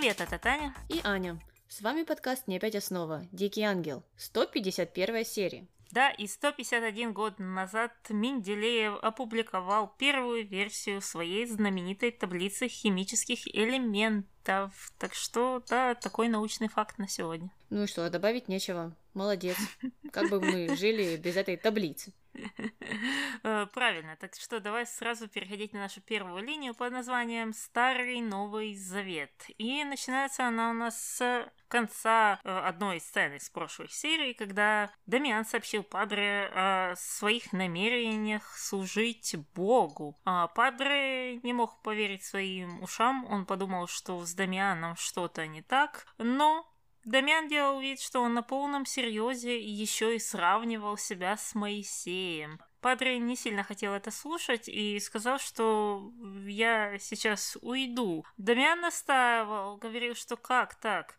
Привет, это Таня. И Аня. С вами подкаст «Не опять основа. Дикий ангел». 151 серия. Да, и 151 год назад Менделеев опубликовал первую версию своей знаменитой таблицы химических элементов. Так что, да, такой научный факт на сегодня. Ну и что, добавить нечего. Молодец. Как бы мы жили без этой таблицы. Э, правильно, так что давай сразу переходить на нашу первую линию под названием «Старый Новый Завет». И начинается она у нас с конца э, одной из сцен из прошлой серии, когда Дамиан сообщил Падре о своих намерениях служить Богу. А Падре не мог поверить своим ушам, он подумал, что с Дамианом что-то не так, но Дамиан делал вид, что он на полном серьезе еще и сравнивал себя с Моисеем. Падре не сильно хотел это слушать и сказал, что я сейчас уйду. Дамиан настаивал, говорил, что как так?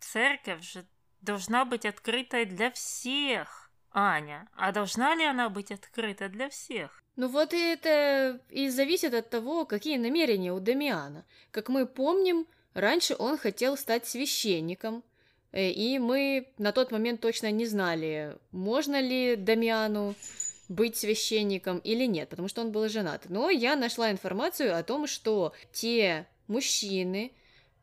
Церковь же должна быть открытой для всех. Аня, а должна ли она быть открыта для всех? Ну вот и это и зависит от того, какие намерения у Дамиана. Как мы помним, раньше он хотел стать священником, и мы на тот момент точно не знали, можно ли Дамиану быть священником или нет, потому что он был женат. Но я нашла информацию о том, что те мужчины,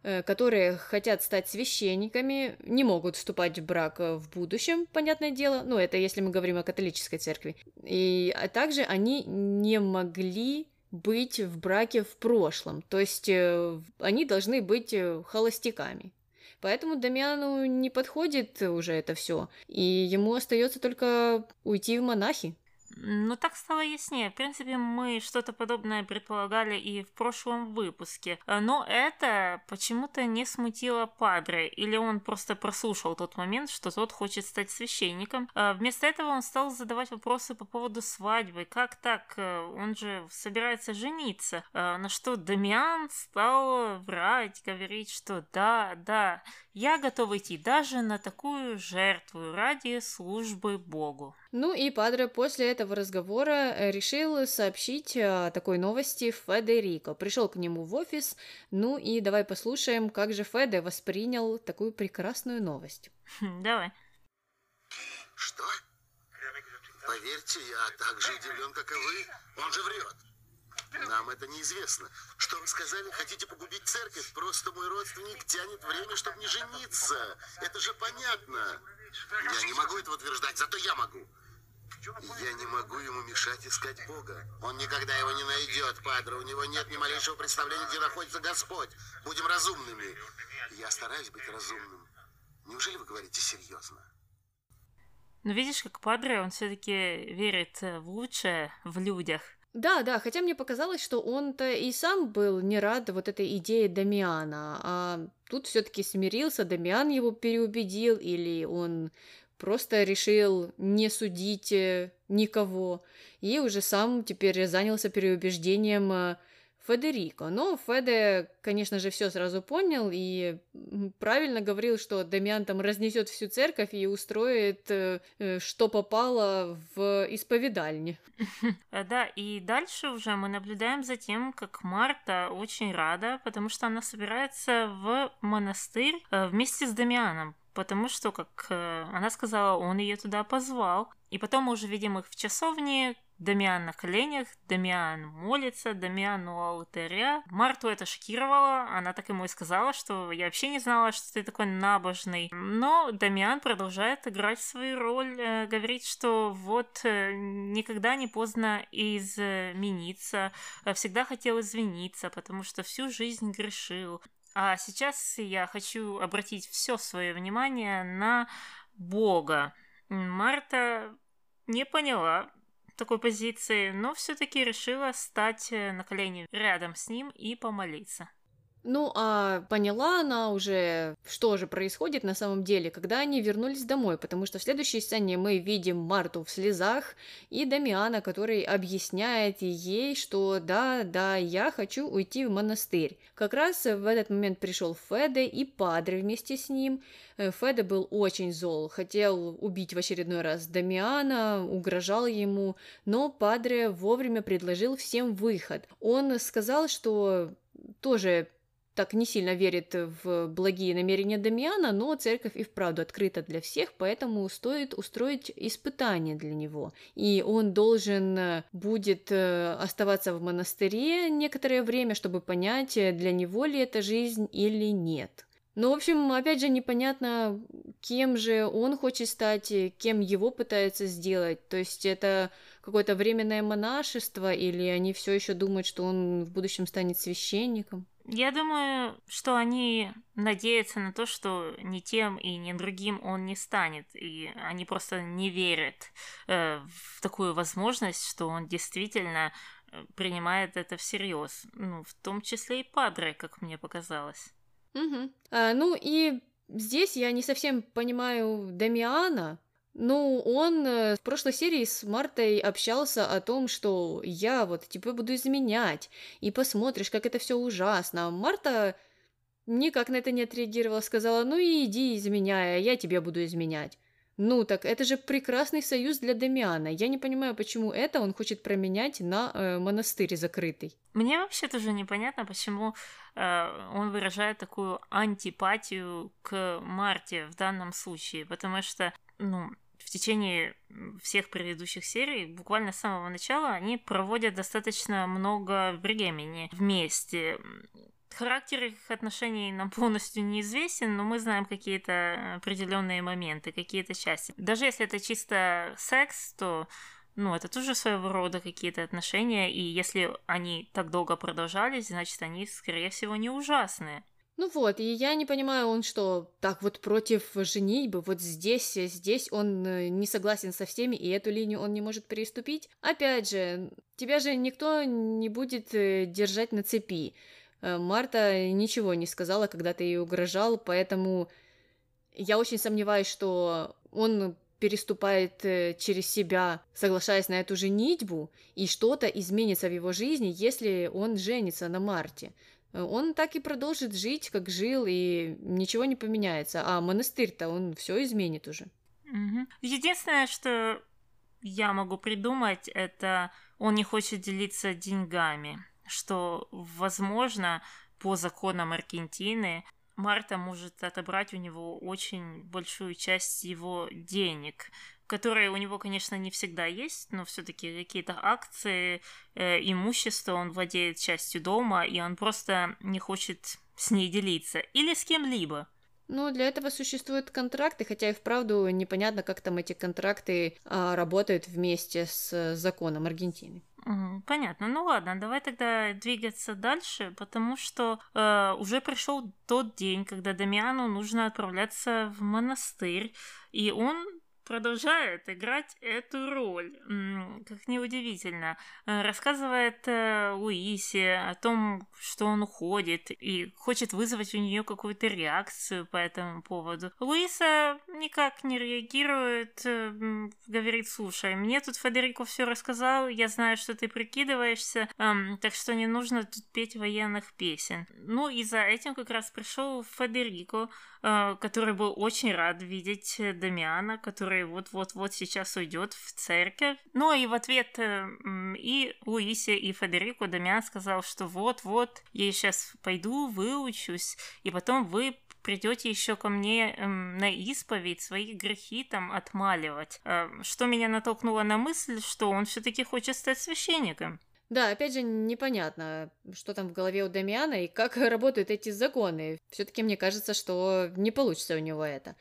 э, которые хотят стать священниками, не могут вступать в брак э, в будущем, понятное дело. Ну, это если мы говорим о католической церкви. И а также они не могли быть в браке в прошлом. То есть они должны быть холостяками. Поэтому Дамиану не подходит уже это все, и ему остается только уйти в монахи. Ну, так стало яснее. В принципе, мы что-то подобное предполагали и в прошлом выпуске. А, но это почему-то не смутило Падре, или он просто прослушал тот момент, что тот хочет стать священником. А, вместо этого он стал задавать вопросы по поводу свадьбы. Как так? А, он же собирается жениться. На что Дамиан стал врать, говорить, что да, да, я готов идти даже на такую жертву ради службы Богу. Ну и Падре после этого разговора э, решил сообщить о такой новости Федерико. Пришел к нему в офис, ну и давай послушаем, как же Феде воспринял такую прекрасную новость. Давай. Что? Поверьте, я так же удивлен, как и вы. Он же врет. Нам это неизвестно. Что вы сказали? Хотите погубить церковь? Просто мой родственник тянет время, чтобы не жениться. Это же понятно. Я не могу это утверждать, зато я могу. Я не могу ему мешать искать Бога. Он никогда его не найдет, Падре. У него нет ни малейшего представления, где находится Господь. Будем разумными. Я стараюсь быть разумным. Неужели вы говорите серьезно? Ну, видишь, как Падре, он все-таки верит в лучшее в людях. Да, да, хотя мне показалось, что он-то и сам был не рад вот этой идее Дамиана, а тут все-таки смирился, Дамиан его переубедил, или он просто решил не судить э, никого, и уже сам теперь занялся переубеждением э, Федерико. Но Феде, конечно же, все сразу понял и правильно говорил, что Дамиан там разнесет всю церковь и устроит, э, что попало в исповедальне. Да, и дальше уже мы наблюдаем за тем, как Марта очень рада, потому что она собирается в монастырь вместе с Дамианом потому что, как э, она сказала, он ее туда позвал. И потом мы уже видим их в часовне, Дамиан на коленях, Дамиан молится, Дамиан у алтаря. Марту это шокировало, она так ему и сказала, что я вообще не знала, что ты такой набожный. Но Дамиан продолжает играть свою роль, э, говорит, что вот э, никогда не поздно измениться, всегда хотел извиниться, потому что всю жизнь грешил. А сейчас я хочу обратить все свое внимание на Бога. Марта не поняла такой позиции, но все-таки решила стать э, на колени рядом с ним и помолиться. Ну, а поняла она уже, что же происходит на самом деле, когда они вернулись домой, потому что в следующей сцене мы видим Марту в слезах и Дамиана, который объясняет ей, что да, да, я хочу уйти в монастырь. Как раз в этот момент пришел Феде и Падре вместе с ним. Э, Феде был очень зол, хотел убить в очередной раз Дамиана, угрожал ему, но Падре вовремя предложил всем выход. Он сказал, что тоже так не сильно верит в благие намерения Дамиана, но церковь и вправду открыта для всех, поэтому стоит устроить испытание для него. И он должен э, будет э, оставаться в монастыре некоторое время, чтобы понять, э, для него ли это жизнь или нет. Ну, в общем, опять же, непонятно, кем же он хочет стать, кем его пытаются сделать. То есть это какое-то временное монашество, или они все еще думают, что он в будущем станет священником? Я думаю, что они надеются на то, что ни тем и ни другим он не станет, и они просто не верят э, в такую возможность, что он действительно э, принимает это всерьез, ну, в том числе и Падре, как мне показалось. Угу. А, ну и здесь я не совсем понимаю Дамиана, ну, он э, в прошлой серии с Мартой общался о том, что я вот тебя буду изменять, и посмотришь, как это все ужасно. Марта никак на это не отреагировала, сказала, ну и иди изменяй, а я тебя буду изменять. Ну так это же прекрасный союз для Дамиана. Я не понимаю, почему это он хочет променять на э, монастырь закрытый. Мне вообще тоже непонятно, почему э, он выражает такую антипатию к Марте в данном случае, потому что, ну, течение всех предыдущих серий, буквально с самого начала, они проводят достаточно много времени вместе. Характер их отношений нам полностью неизвестен, но мы знаем какие-то определенные моменты, какие-то части. Даже если это чисто секс, то ну, это тоже своего рода какие-то отношения, и если они так долго продолжались, значит, они, скорее всего, не ужасные. Ну вот, и я не понимаю, он что, так вот против женитьбы, вот здесь, здесь он э, не согласен со всеми, и эту линию он не может переступить? Опять же, тебя же никто не будет э, держать на цепи. Э, Марта ничего не сказала, когда ты ей угрожал, поэтому я очень сомневаюсь, что он переступает через себя, соглашаясь на эту женитьбу, и что-то изменится в его жизни, если он женится на Марте он так и продолжит жить, как жил, и ничего не поменяется. А монастырь-то он все изменит уже. Угу. Единственное, что я могу придумать, это он не хочет делиться деньгами, что, возможно, по законам Аргентины Марта может отобрать у него очень большую часть его денег, которые у него, конечно, не всегда есть, но все-таки какие-то акции, э, имущество, он владеет частью дома, и он просто не хочет с ней делиться. Или с кем-либо. Ну, для этого существуют контракты, хотя и вправду непонятно, как там эти контракты а, работают вместе с законом Аргентины. Понятно. Ну ладно, давай тогда двигаться дальше, потому что э, уже пришел тот день, когда Дамиану нужно отправляться в монастырь, и он продолжает играть эту роль. Как неудивительно. Э, рассказывает э, Луисе о том, что он уходит и хочет вызвать у нее какую-то реакцию по этому поводу. Луиса никак не реагирует, э, говорит, слушай, мне тут Федерико все рассказал, я знаю, что ты прикидываешься, так что не нужно тут петь военных песен. Ну и за этим как раз пришел Федерико, который был очень рад видеть Дамиана, который который вот-вот-вот сейчас уйдет в церковь. Ну и в ответ э, и Луисе, и Федерико Дамиан сказал, что вот-вот, я сейчас пойду, выучусь, и потом вы придете еще ко мне эм, на исповедь свои грехи там отмаливать. Э, что меня натолкнуло на мысль, что он все-таки хочет стать священником. Да, опять же, непонятно, что там в голове у Дамиана и как работают эти законы. Все-таки мне кажется, что не получится у него это.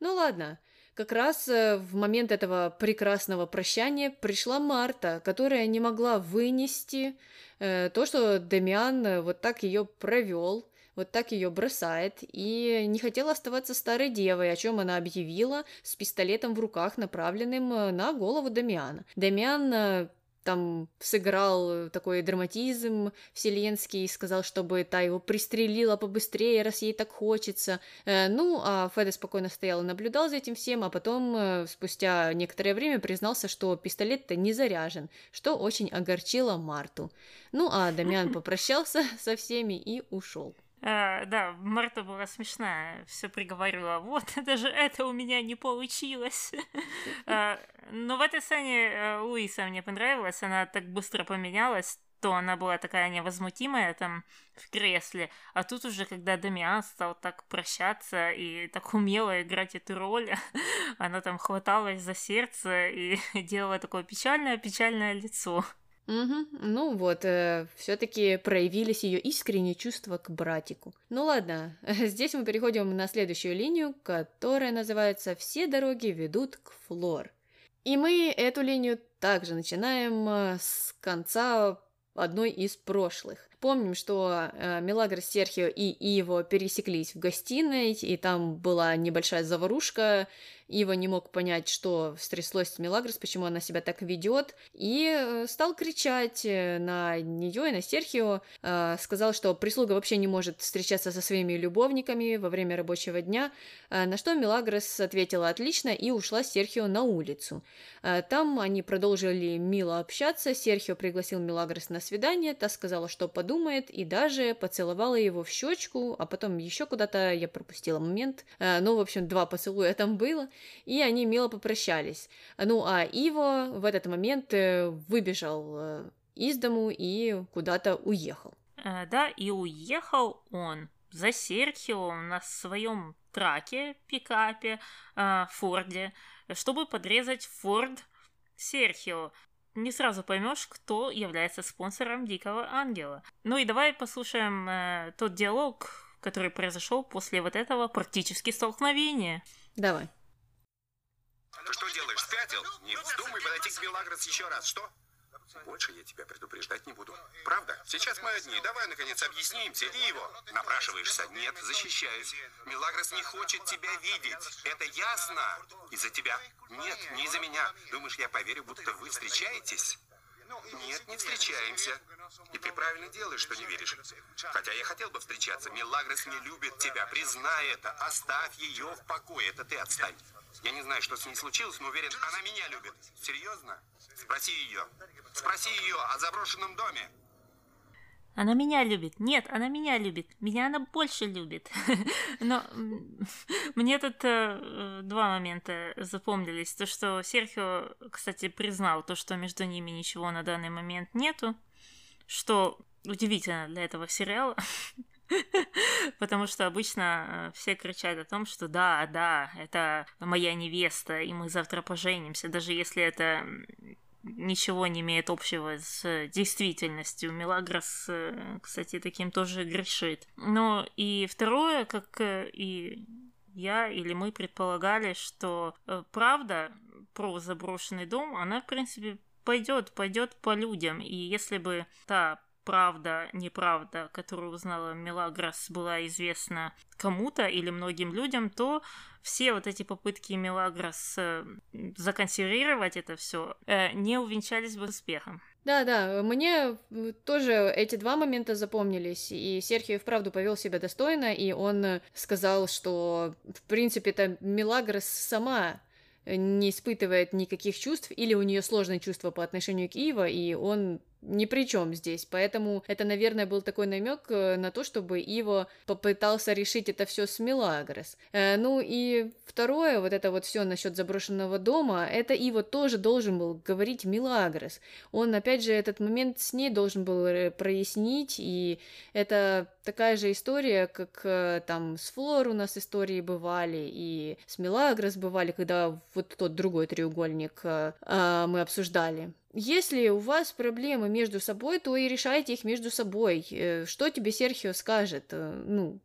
Ну ладно, как раз э, в момент этого прекрасного прощания пришла Марта, которая не могла вынести э, то, что Демиан э, вот так ее провел, вот так ее бросает, и не хотела оставаться старой девой, о чем она объявила с пистолетом в руках, направленным на голову Дамиана. Дамиан там сыграл такой драматизм вселенский, сказал, чтобы та его пристрелила побыстрее, раз ей так хочется. Э, ну, а Феда спокойно стоял и наблюдал за этим всем, а потом, э, спустя некоторое время, признался, что пистолет-то не заряжен, что очень огорчило Марту. Ну, а Дамиан попрощался со всеми и ушел. А, да, Марта была смешная, все приговорила, вот, даже это у меня не получилось. а, но в этой сцене э, Луиса мне понравилась, она так быстро поменялась, то она была такая невозмутимая там в кресле, а тут уже, когда Дамиан стал так прощаться и так умело играть эту роль, она там хваталась за сердце и делала такое печальное-печальное лицо. Угу. Ну вот, э, все-таки проявились ее искренние чувства к братику. Ну ладно, здесь мы переходим на следующую линию, которая называется «Все дороги ведут к Флор». И мы эту линию также начинаем э, с конца одной из прошлых. Помним, что э, Мелагрос, Серхио и Иво пересеклись в гостиной, и там была небольшая заварушка, Ива не мог понять, что стряслось с Мелагрос, почему она себя так ведет, и э, стал кричать э, на нее и на Серхио, э, сказал, что прислуга вообще не может встречаться со своими любовниками во время рабочего дня, на что Мелагрос ответила отлично и ушла с Серхио на улицу. Там они продолжили мило общаться, Серхио пригласил Мелагрос на свидание, та сказала, что подумает, и даже поцеловала его в щечку, а потом еще куда-то, я пропустила момент, ну, в общем, два поцелуя там было, и они мило попрощались. Ну, а Иво в этот момент э, выбежал э, из дому и куда-то уехал. Э, да, и уехал он за Серхио на своем траке, пикапе, Форде, чтобы подрезать Форд Серхио. Не сразу поймешь, кто является спонсором Дикого Ангела. Ну и давай послушаем э, тот диалог, который произошел после вот этого практически столкновения. Давай. Ты что делаешь, спятил? Не вздумай подойти к Мелагрос еще раз, что? Больше я тебя предупреждать не буду. Правда? Сейчас мы одни. Давай, наконец, объяснимся. И его. Напрашиваешься? Нет, защищаюсь. Мелагрос не хочет тебя видеть. Это ясно? Из-за тебя? Нет, не из-за меня. Думаешь, я поверю, будто вы встречаетесь? Нет, не встречаемся. И ты правильно делаешь, что не веришь. Хотя я хотел бы встречаться. Мелагрос не любит тебя. Признай это. Оставь ее в покое. Это ты отстань. Я не знаю, что с ней случилось, но уверен, она меня любит. Серьезно? Спроси ее. Спроси ее о заброшенном доме. Она меня любит. Нет, она меня любит. Меня она больше любит. Но мне тут э, два момента запомнились. То, что Серхио, кстати, признал то, что между ними ничего на данный момент нету. Что удивительно для этого сериала. Потому что обычно э, все кричат о том, что да, да, это моя невеста, и мы завтра поженимся, даже если это ничего не имеет общего с действительностью. Мелагрос, э, кстати, таким тоже грешит. Но и второе, как э, и я или мы предполагали, что правда про заброшенный дом, она, в принципе, пойдет, пойдет по людям. И если бы та правда, неправда, которую узнала Мелагрос, была известна кому-то или многим людям, то все вот эти попытки Мелагрос э, законсервировать это все э, не увенчались бы успехом. Да, да, мне тоже эти два момента запомнились, и Серхио вправду повел себя достойно, и он сказал, что, в принципе, это Мелагрос сама не испытывает никаких чувств, или у нее сложные чувства по отношению к Ива, и он ни при чем здесь. Поэтому это, наверное, был такой намек э, на то, чтобы Иво попытался решить это все с Мелагрос. Э, ну и второе, вот это вот все насчет заброшенного дома, это Иво тоже должен был говорить Мелагрос. Он, опять же, этот момент с ней должен был э, прояснить, и это такая же история, как там с Флор у нас истории бывали, и с Мелагрос бывали, когда вот тот другой треугольник а, мы обсуждали. Если у вас проблемы между собой, то и решайте их между собой. Э, что тебе Серхио скажет? Э, ну,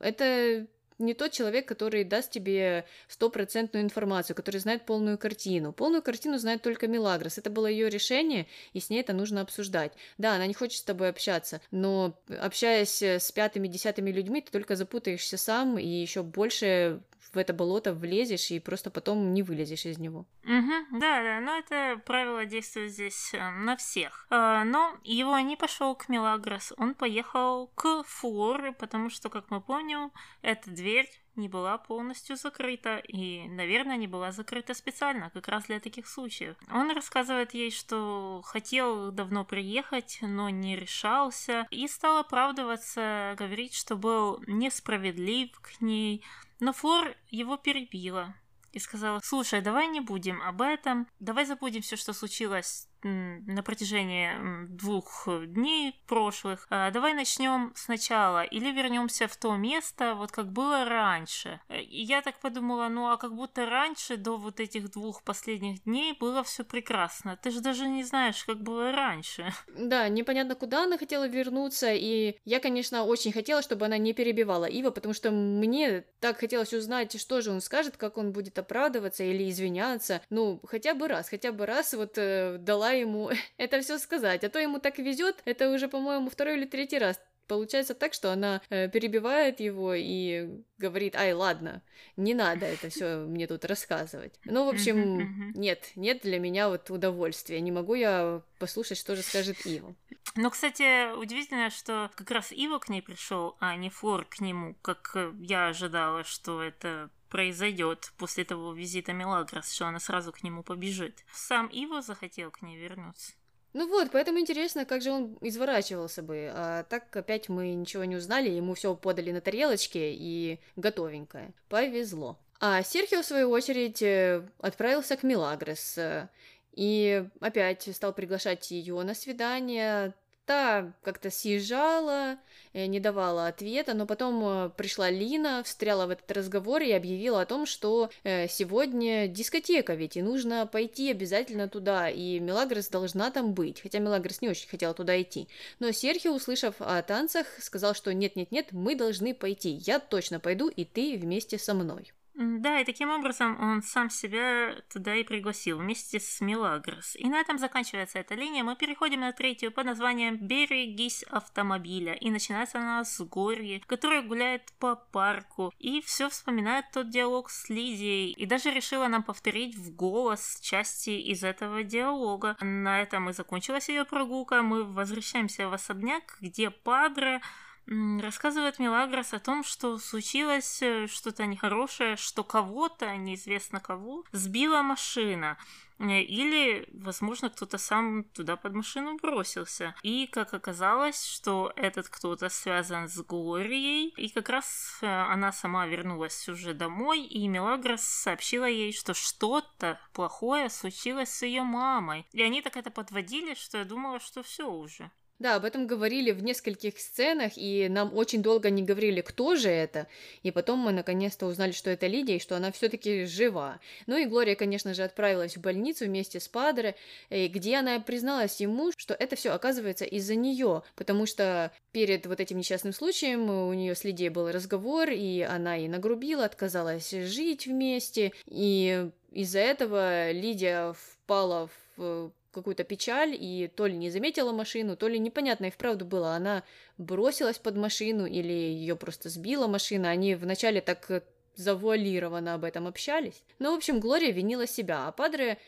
это не тот человек, который даст тебе стопроцентную информацию, который знает полную картину. Полную картину знает только Милагрос. Это было ее решение, и с ней это нужно обсуждать. Да, она не хочет с тобой общаться, но общаясь с пятыми, десятыми людьми, ты только запутаешься сам и еще больше в это болото влезешь и просто потом не вылезешь из него. Угу, да, да, но это правило действует здесь э, на всех. Э, но его не пошел к Мелагрос, он поехал к Флор, потому что, как мы помним, эта дверь не была полностью закрыта, и, наверное, не была закрыта специально, как раз для таких случаев. Он рассказывает ей, что хотел давно приехать, но не решался, и стал оправдываться, говорить, что был несправедлив к ней, но Флор его перебила и сказала, слушай, давай не будем об этом, давай забудем все, что случилось на протяжении двух дней прошлых. А, давай начнем сначала или вернемся в то место, вот как было раньше. И я так подумала, ну а как будто раньше, до вот этих двух последних дней, было все прекрасно. Ты же даже не знаешь, как было раньше. Да, непонятно, куда она хотела вернуться, и я, конечно, очень хотела, чтобы она не перебивала Ива, потому что мне так хотелось узнать, что же он скажет, как он будет оправдываться или извиняться. Ну, хотя бы раз, хотя бы раз вот э, дала ему это все сказать. А то ему так везет, это уже, по-моему, второй или третий раз получается так, что она э, перебивает его и говорит, ай, ладно, не надо это все мне тут рассказывать. Ну, в общем, нет, нет для меня вот удовольствия. Не могу я послушать, что же скажет Ива. Но, кстати, удивительно, что как раз Ива к ней пришел, а не Флор к нему, как я ожидала, что это произойдет после того визита Мелагрос, что она сразу к нему побежит. Сам Иво захотел к ней вернуться. Ну вот, поэтому интересно, как же он изворачивался бы. А так опять мы ничего не узнали, ему все подали на тарелочке и готовенькое. Повезло. А Серхио, в свою очередь, э, отправился к Милагрос. Э, и опять стал приглашать ее на свидание, Та как-то съезжала, э, не давала ответа, но потом э, пришла Лина, встряла в этот разговор и объявила о том, что э, сегодня дискотека ведь, и нужно пойти обязательно туда, и Мелагрос должна там быть, хотя Мелагрос не очень хотела туда идти. Но Серхио, услышав о танцах, сказал, что нет-нет-нет, мы должны пойти, я точно пойду, и ты вместе со мной. Да, и таким образом он сам себя туда и пригласил вместе с Милагрос. И на этом заканчивается эта линия. Мы переходим на третью под названием «Берегись автомобиля». И начинается она с Горьи, которая гуляет по парку и все вспоминает тот диалог с Лидией. И даже решила нам повторить в голос части из этого диалога. На этом и закончилась ее прогулка. Мы возвращаемся в особняк, где Падре рассказывает Мелагрос о том, что случилось э, что-то нехорошее, что кого-то, неизвестно кого, сбила машина. Э, или, возможно, кто-то сам туда под машину бросился. И, как оказалось, что этот кто-то связан с Глорией. И как раз э, она сама вернулась уже домой, и Мелагрос сообщила ей, что что-то плохое случилось с ее мамой. И они так это подводили, что я думала, что все уже. Да, об этом говорили в нескольких сценах, и нам очень долго не говорили, кто же это. И потом мы наконец-то узнали, что это Лидия, и что она все-таки жива. Ну и Глория, конечно же, отправилась в больницу вместе с Падре, где она призналась ему, что это все оказывается из-за нее, потому что перед вот этим несчастным случаем у нее с Лидией был разговор, и она ей нагрубила, отказалась жить вместе, и из-за этого Лидия впала в какую-то печаль и то ли не заметила машину, то ли непонятно и вправду было, она бросилась под машину или ее просто сбила машина. Они вначале так завуалированно об этом общались. Но, в общем, Глория винила себя, а Падре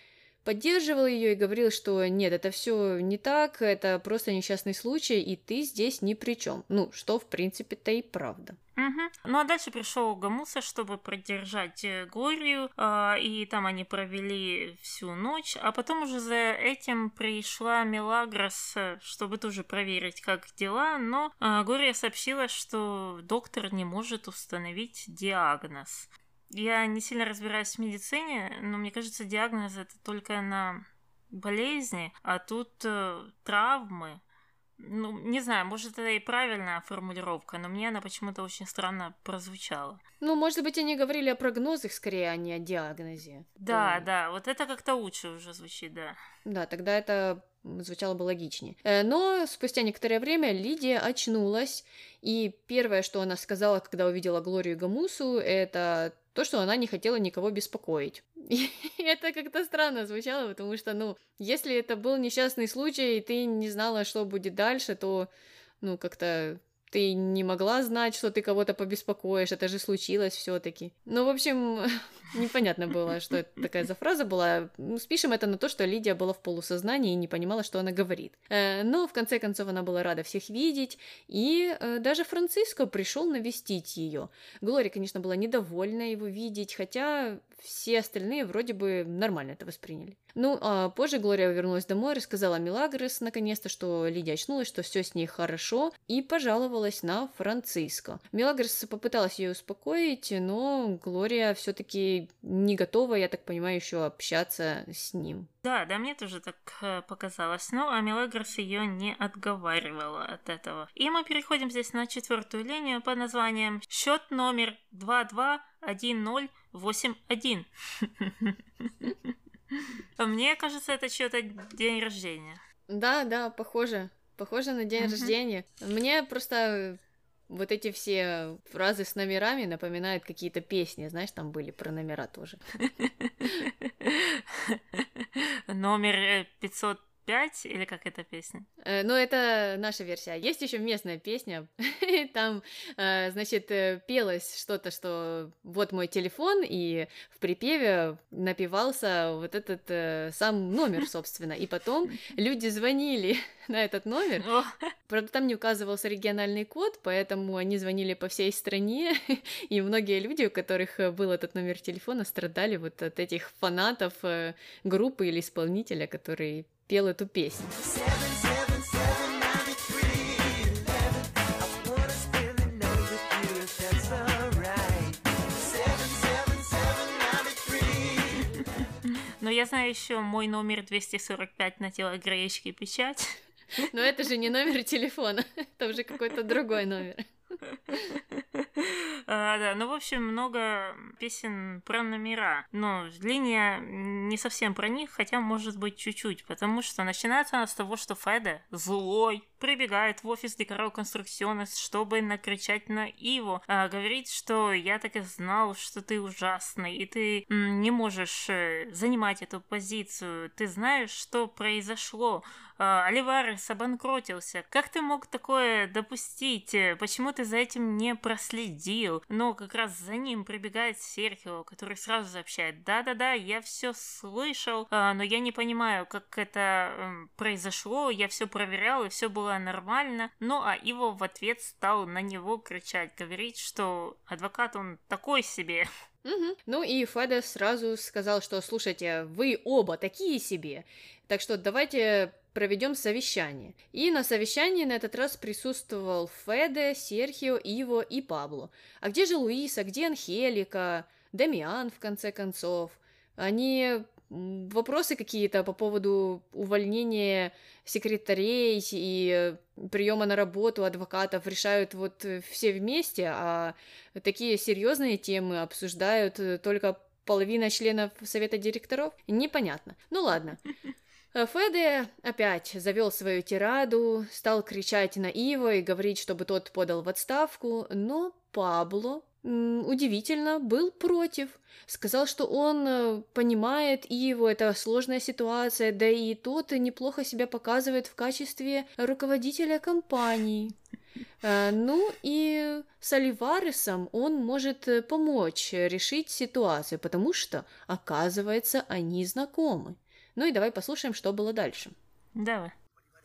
поддерживал ее и говорил, что нет, это все не так, это просто несчастный случай, и ты здесь ни при чем. Ну, что, в принципе-то и правда. Угу. Ну а дальше пришел Гамуса, чтобы поддержать э, Глорию, э, и там они провели всю ночь, а потом уже за этим пришла Мелагрос, э, чтобы тоже проверить, как дела, но э, Глория сообщила, что доктор не может установить диагноз. Я не сильно разбираюсь в медицине, но мне кажется, диагноз это только на болезни, а тут э, травмы. Ну, не знаю, может, это и правильная формулировка, но мне она почему-то очень странно прозвучала. Ну, может быть, они говорили о прогнозах скорее, а не о диагнозе. Да, То... да, вот это как-то лучше уже звучит, да. Да, тогда это звучало бы логичнее. Э, но спустя некоторое время Лидия очнулась, и первое, что она сказала, когда увидела Глорию Гамусу, это то, что она не хотела никого беспокоить. И это как-то странно звучало, потому что, ну, если это был несчастный случай, и ты не знала, что будет дальше, то, ну, как-то ты не могла знать, что ты кого-то побеспокоишь, это же случилось все таки Ну, в общем, непонятно было, что это такая за фраза была. Ну, спишем это на то, что Лидия была в полусознании и не понимала, что она говорит. Э, но, в конце концов, она была рада всех видеть, и э, даже Франциско пришел навестить ее. Глория, конечно, была недовольна его видеть, хотя все остальные вроде бы нормально это восприняли. Ну, а позже Глория вернулась домой, рассказала Милагрос наконец-то, что Лидия очнулась, что все с ней хорошо, и пожаловалась на Франциско. Милагрос попыталась ее успокоить, но Глория все-таки и не готова, я так понимаю, еще общаться с ним. Да, да, мне тоже так э, показалось. Но а Мелагрос ее не отговаривала от этого. И мы переходим здесь на четвертую линию под названием счет номер 221081. Мне кажется, это чьё-то день рождения. Да, да, похоже. Похоже на день рождения. Мне просто вот эти все фразы с номерами напоминают какие-то песни, знаешь, там были про номера тоже. Номер 500 э, 5 или как эта песня? Э, ну, это наша версия. Есть еще местная песня. Там, э, значит, э, пелось что-то, что вот мой телефон, и в припеве напивался вот этот э, сам номер, собственно. И потом люди звонили на этот номер. Правда, там не указывался региональный код, поэтому они звонили по всей стране, и многие люди, у которых был этот номер телефона, страдали вот от этих фанатов э, группы или исполнителя, который пел эту песню. Но я знаю еще мой номер 245 на телогреечке печать. Но это же не номер телефона, это уже какой-то другой номер. А, да, ну, в общем, много песен про номера. Но линия не совсем про них, хотя, может быть, чуть-чуть, потому что начинается она с того, что Феда злой, прибегает в офис Декоро Конструкционес, чтобы накричать на Иву, а, говорит, что я так и знал, что ты ужасный, и ты не можешь э, занимать эту позицию. Ты знаешь, что произошло? А, Оливарес обанкротился. Как ты мог такое допустить? Почему ты за этим не проследил? Но как раз за ним прибегает Серхио, который сразу сообщает, да-да-да, я все слышал, а, но я не понимаю, как это эм, произошло, я все проверял, и все было нормально. Ну, а Иво в ответ стал на него кричать, говорить, что адвокат он такой себе. Угу. Ну и Феда сразу сказал, что слушайте, вы оба такие себе, так что давайте проведем совещание. И на совещании на этот раз присутствовал Феде, Серхио, Иво и Пабло. А где же Луиса, где Анхелика, Дамиан, в конце концов? Они вопросы какие-то по поводу увольнения секретарей и приема на работу адвокатов решают вот все вместе, а такие серьезные темы обсуждают только половина членов совета директоров? Непонятно. Ну ладно. Феде опять завел свою тираду, стал кричать на Иво и говорить, чтобы тот подал в отставку, но Пабло, удивительно, был против. Сказал, что он э, понимает Иво, это сложная ситуация, да и тот неплохо себя показывает в качестве руководителя компании. Э, ну и с Оливаресом он может э, помочь решить ситуацию, потому что, оказывается, они знакомы. Ну и давай послушаем, что было дальше. Давай.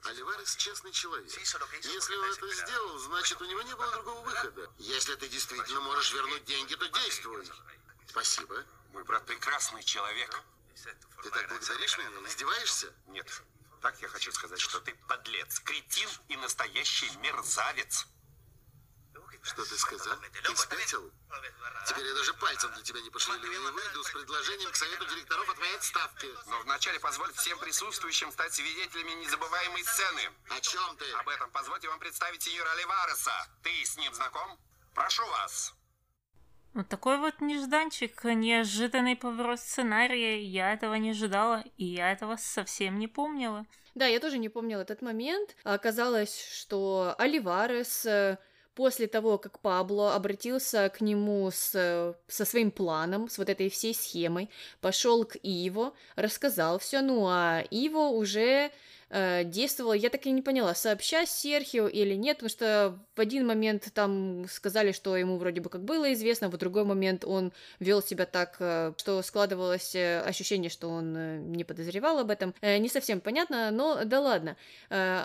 Оливарес честный человек. Если он это сделал, значит, у него не было другого выхода. Если ты действительно можешь вернуть деньги, то действуй. Спасибо. Мой брат прекрасный человек. Ты так благодаришь меня? Издеваешься? Нет. Так я хочу сказать, что ты подлец, кретин и настоящий мерзавец. Что ты сказал? Ты спятил? Теперь я даже пальцем для тебя не пошевелю и выйду с предложением к совету директоров о твоей отставке. Но вначале позволь всем присутствующим стать свидетелями незабываемой сцены. О чем ты? Об этом позвольте вам представить сеньора Оливареса. Ты с ним знаком? Прошу вас. Вот такой вот нежданчик, неожиданный поворот сценария. Я этого не ожидала, и я этого совсем не помнила. Да, я тоже не помнила этот момент. Оказалось, что Оливарес э, после того, как Пабло обратился к нему с, со своим планом, с вот этой всей схемой, пошел к Иво, рассказал все, ну а Иво уже э, действовала, я так и не поняла, сообща Серхио или нет, потому что в один момент там сказали, что ему вроде бы как было известно, в другой момент он вел себя так, э, что складывалось э, ощущение, что он э, не подозревал об этом. Не совсем понятно, но да ладно. Э,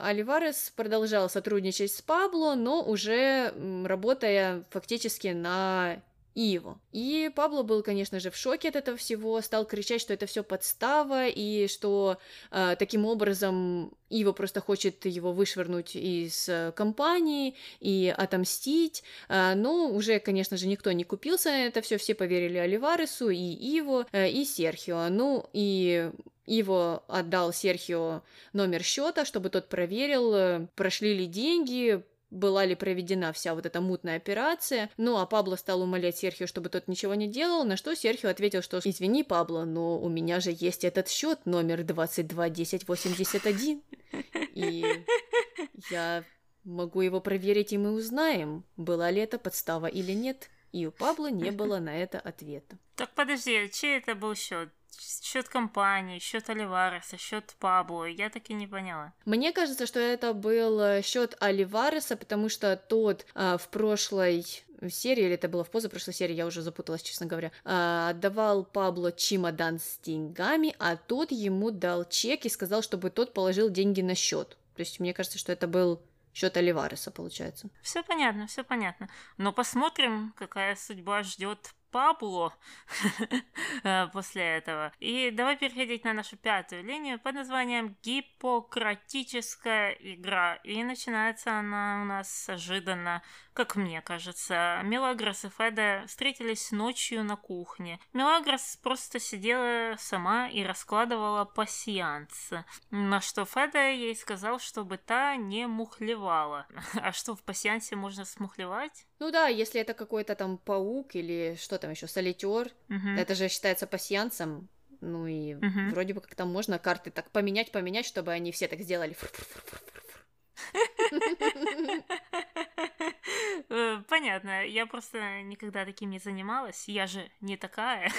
продолжал сотрудничать с Пабло, но уже работая фактически на Иво. И Пабло был, конечно же, в шоке от этого всего, стал кричать, что это все подстава, и что э, таким образом Иво просто хочет его вышвырнуть из э, компании и отомстить. Э, но уже, конечно же, никто не купился на это все, все поверили Оливаресу, и Иво, э, и Серхио. Ну, и Иво отдал Серхио номер счета, чтобы тот проверил, э, прошли ли деньги, была ли проведена вся вот эта мутная операция. Ну, а Пабло стал умолять Серхио, чтобы тот ничего не делал, на что Серхио ответил, что «Извини, Пабло, но у меня же есть этот счет номер 221081, и я могу его проверить, и мы узнаем, была ли это подстава или нет». И у Пабло не было на это ответа. Так подожди, чей это был счет? Счет компании, счет Оливареса, счет Пабло. Я так и не поняла. Мне кажется, что это был э, счет Оливареса, потому что тот а, в прошлой серии, или это было в позапрошлой серии, я уже запуталась, честно говоря, а, отдавал Пабло чемодан с деньгами, а тот ему дал чек и сказал, чтобы тот положил деньги на счет. То есть мне кажется, что это был счет Оливареса, получается. Все понятно, все понятно. Но посмотрим, какая судьба ждет Пабло э, после этого. И давай переходить на нашу пятую линию под названием «Гиппократическая игра». И начинается она у нас ожиданно как мне кажется. Мелагрос и Феда встретились ночью на кухне. Мелагрос просто сидела сама и раскладывала пассианс. На что Феда ей сказал, чтобы та не мухлевала. А что, в пассиансе можно смухлевать? Ну да, если это какой-то там паук или что там еще, солитер, угу. это же считается пассиансом. Ну и угу. вроде бы как там можно карты так поменять, поменять, чтобы они все так сделали. Э, понятно, я просто никогда таким не занималась, я же не такая.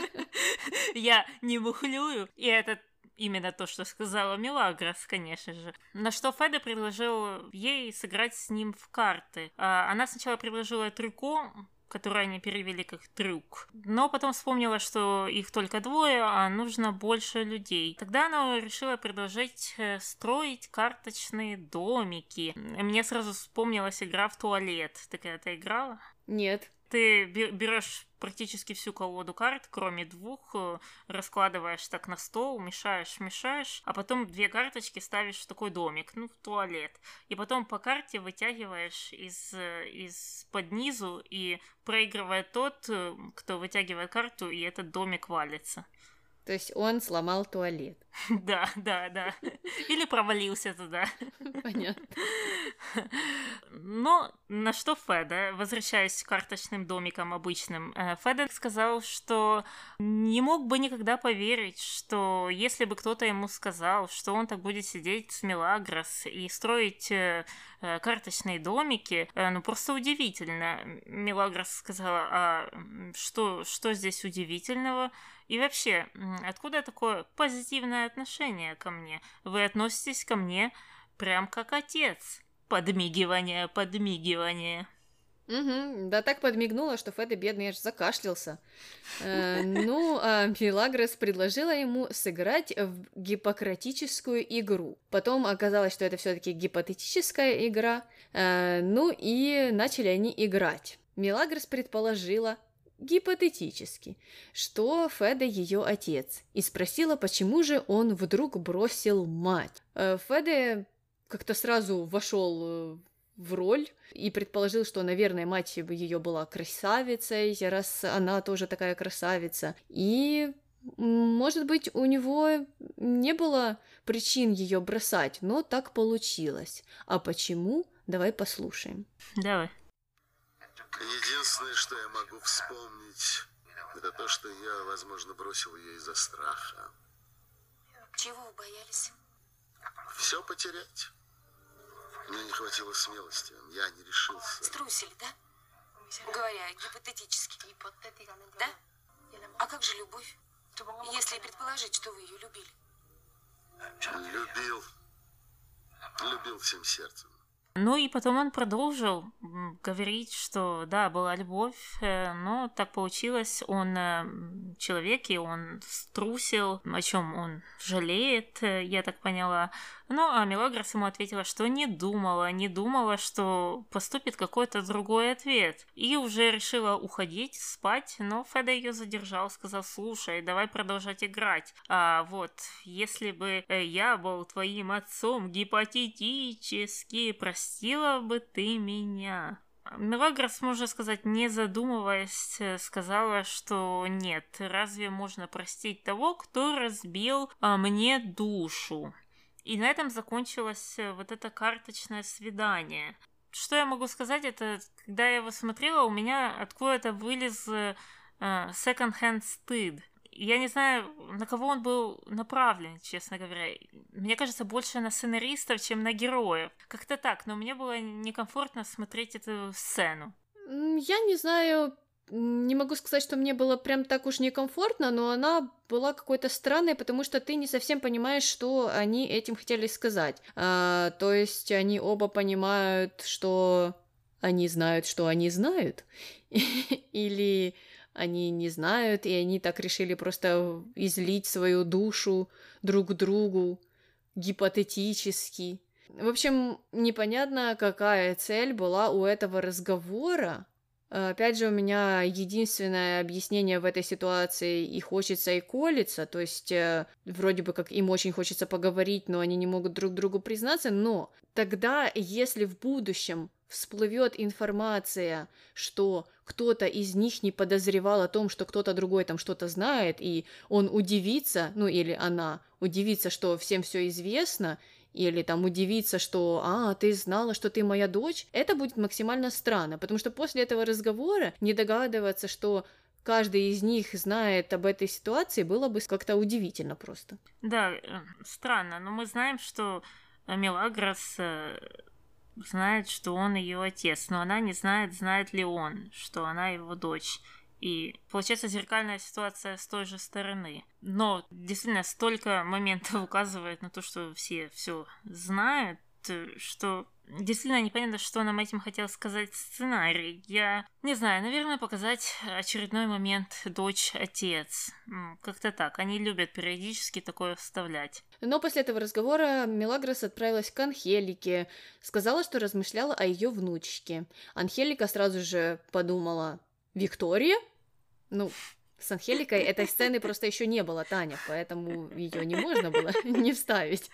Я не мухлюю, и это именно то, что сказала Мелагрос, конечно же. На что Феда предложил ей сыграть с ним в карты. А, она сначала предложила трюко, который они перевели как трюк. Но потом вспомнила, что их только двое, а нужно больше людей. Тогда она решила предложить э, строить карточные домики. Мне сразу вспомнилась игра в туалет. Ты когда-то играла? Нет. Ты берешь практически всю колоду карт, кроме двух, э, раскладываешь так на стол, мешаешь, мешаешь, а потом две карточки ставишь в такой домик, ну, в туалет. И потом по карте вытягиваешь из, э, из под низу и проигрывает тот, э, кто вытягивает карту, и этот домик валится. То есть он сломал туалет. Да, да, да. Или провалился туда. Понятно. Но на что Феда, возвращаясь к карточным домикам обычным, э, Феда сказал, что не мог бы никогда поверить, что если бы кто-то ему сказал, что он так будет сидеть с Мелагрос и строить э, э, карточные домики, ну просто удивительно. Мелагрос сказала, а что, что здесь удивительного? И вообще, откуда такое позитивное отношение ко мне? Вы относитесь ко мне прям как отец. Подмигивание, подмигивание. Угу, да так подмигнула, что Феда бедный аж закашлялся. Э, ну, а Милагрос предложила ему сыграть в гипократическую игру. Потом оказалось, что это все-таки гипотетическая игра. Э, ну и начали они играть. Милагрос предположила, гипотетически, что Феда ее отец, и спросила, почему же он вдруг бросил мать. Э, Феда как-то сразу вошел э, в роль и предположил, что, наверное, мать ее была красавицей, раз она тоже такая красавица. И, может быть, у него не было причин ее бросать, но так получилось. А почему? Давай послушаем. Давай. Единственное, что я могу вспомнить, это то, что я, возможно, бросил ее из-за страха. Чего вы боялись? Все потерять. Мне не хватило смелости. Я не решился. Струсили, да? Говоря гипотетически. Да? А как же любовь? Если предположить, что вы ее любили. Любил. Любил всем сердцем. Ну и потом он продолжил говорить, что да, была любовь, э, но так получилось, он э, человек, и он струсил, о чем он жалеет, э, я так поняла. Ну, а Мелагрос ему ответила, что не думала, не думала, что поступит какой-то другой ответ. И уже решила уходить, спать, но Феда ее задержал, сказал, слушай, давай продолжать играть. А вот, если бы э, я был твоим отцом гипотетически, простила бы ты меня. Мелагрос, можно сказать, не задумываясь, э, сказала, что нет, разве можно простить того, кто разбил а, мне душу? И на этом закончилось э, вот это карточное свидание. Что я могу сказать, это когда я его смотрела, у меня откуда-то вылез э, second-hand стыд. Я не знаю, на кого он был направлен, честно говоря. Мне кажется, больше на сценаристов, чем на героев. Как-то так, но мне было некомфортно смотреть эту сцену. Я не знаю, не могу сказать, что мне было прям так уж некомфортно, но она была какой-то странной, потому что ты не совсем понимаешь, что они этим хотели сказать. А, то есть они оба понимают, что они знают, что они знают, или они не знают, и они так решили просто излить свою душу друг другу гипотетически. В общем, непонятно, какая цель была у этого разговора. Опять же, у меня единственное объяснение в этой ситуации и хочется, и колется, то есть э, вроде бы как им очень хочется поговорить, но они не могут друг другу признаться, но тогда, если в будущем всплывет информация, что кто-то из них не подозревал о том, что кто-то другой там что-то знает, и он удивится, ну или она удивится, что всем все известно, или там удивиться, что «А, ты знала, что ты моя дочь», это будет максимально странно, потому что после этого разговора не догадываться, что каждый из них знает об этой ситуации, было бы как-то удивительно просто. Да, э, странно, но мы знаем, что Мелагрос э, знает, что он ее отец, но она не знает, знает ли он, что она его дочь. И получается зеркальная ситуация с той же стороны. Но действительно столько моментов указывает на то, что все все знают, что действительно непонятно, что нам этим хотел сказать сценарий. Я не знаю, наверное, показать очередной момент дочь-отец. Как-то так. Они любят периодически такое вставлять. Но после этого разговора Мелагрос отправилась к Анхелике, сказала, что размышляла о ее внучке. Анхелика сразу же подумала, Виктория? Ну, с Анхеликой этой сцены просто еще не было, Таня, поэтому ее не можно было не вставить.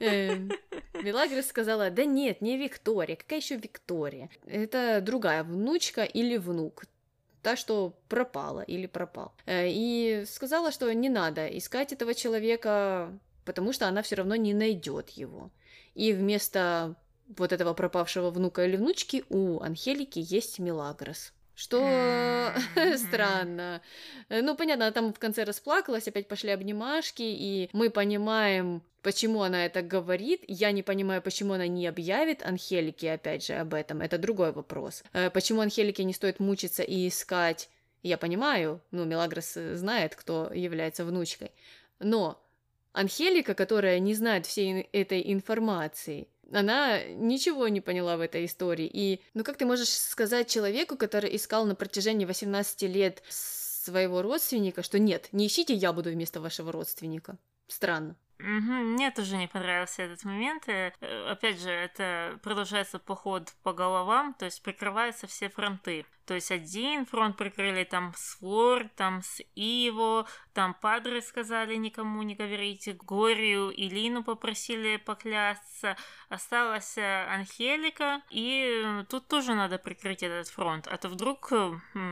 Эм, Мелагрос сказала, да нет, не Виктория, какая еще Виктория? Это другая внучка или внук, та, что пропала или пропал. Э, и сказала, что не надо искать этого человека, потому что она все равно не найдет его. И вместо вот этого пропавшего внука или внучки у Анхелики есть Мелагрос. Что странно. Э, ну, понятно, она там в конце расплакалась, опять пошли обнимашки, и мы понимаем, почему она это говорит. Я не понимаю, почему она не объявит Анхелике, опять же, об этом. Это другой вопрос. Э, почему Анхелике не стоит мучиться и искать... Я понимаю, ну, Мелагрос знает, кто является внучкой. Но Анхелика, которая не знает всей этой информации, она ничего не поняла в этой истории. И, ну как ты можешь сказать человеку, который искал на протяжении 18 лет своего родственника, что нет, не ищите, я буду вместо вашего родственника. Странно. Угу, мне тоже не понравился этот момент. Э, опять же, это продолжается поход по головам, то есть прикрываются все фронты. То есть один фронт прикрыли там с Флор, там с Иво, там Падры сказали никому не говорите, Горию и Лину попросили поклясться, осталась э, Анхелика, и тут тоже надо прикрыть этот фронт, а то вдруг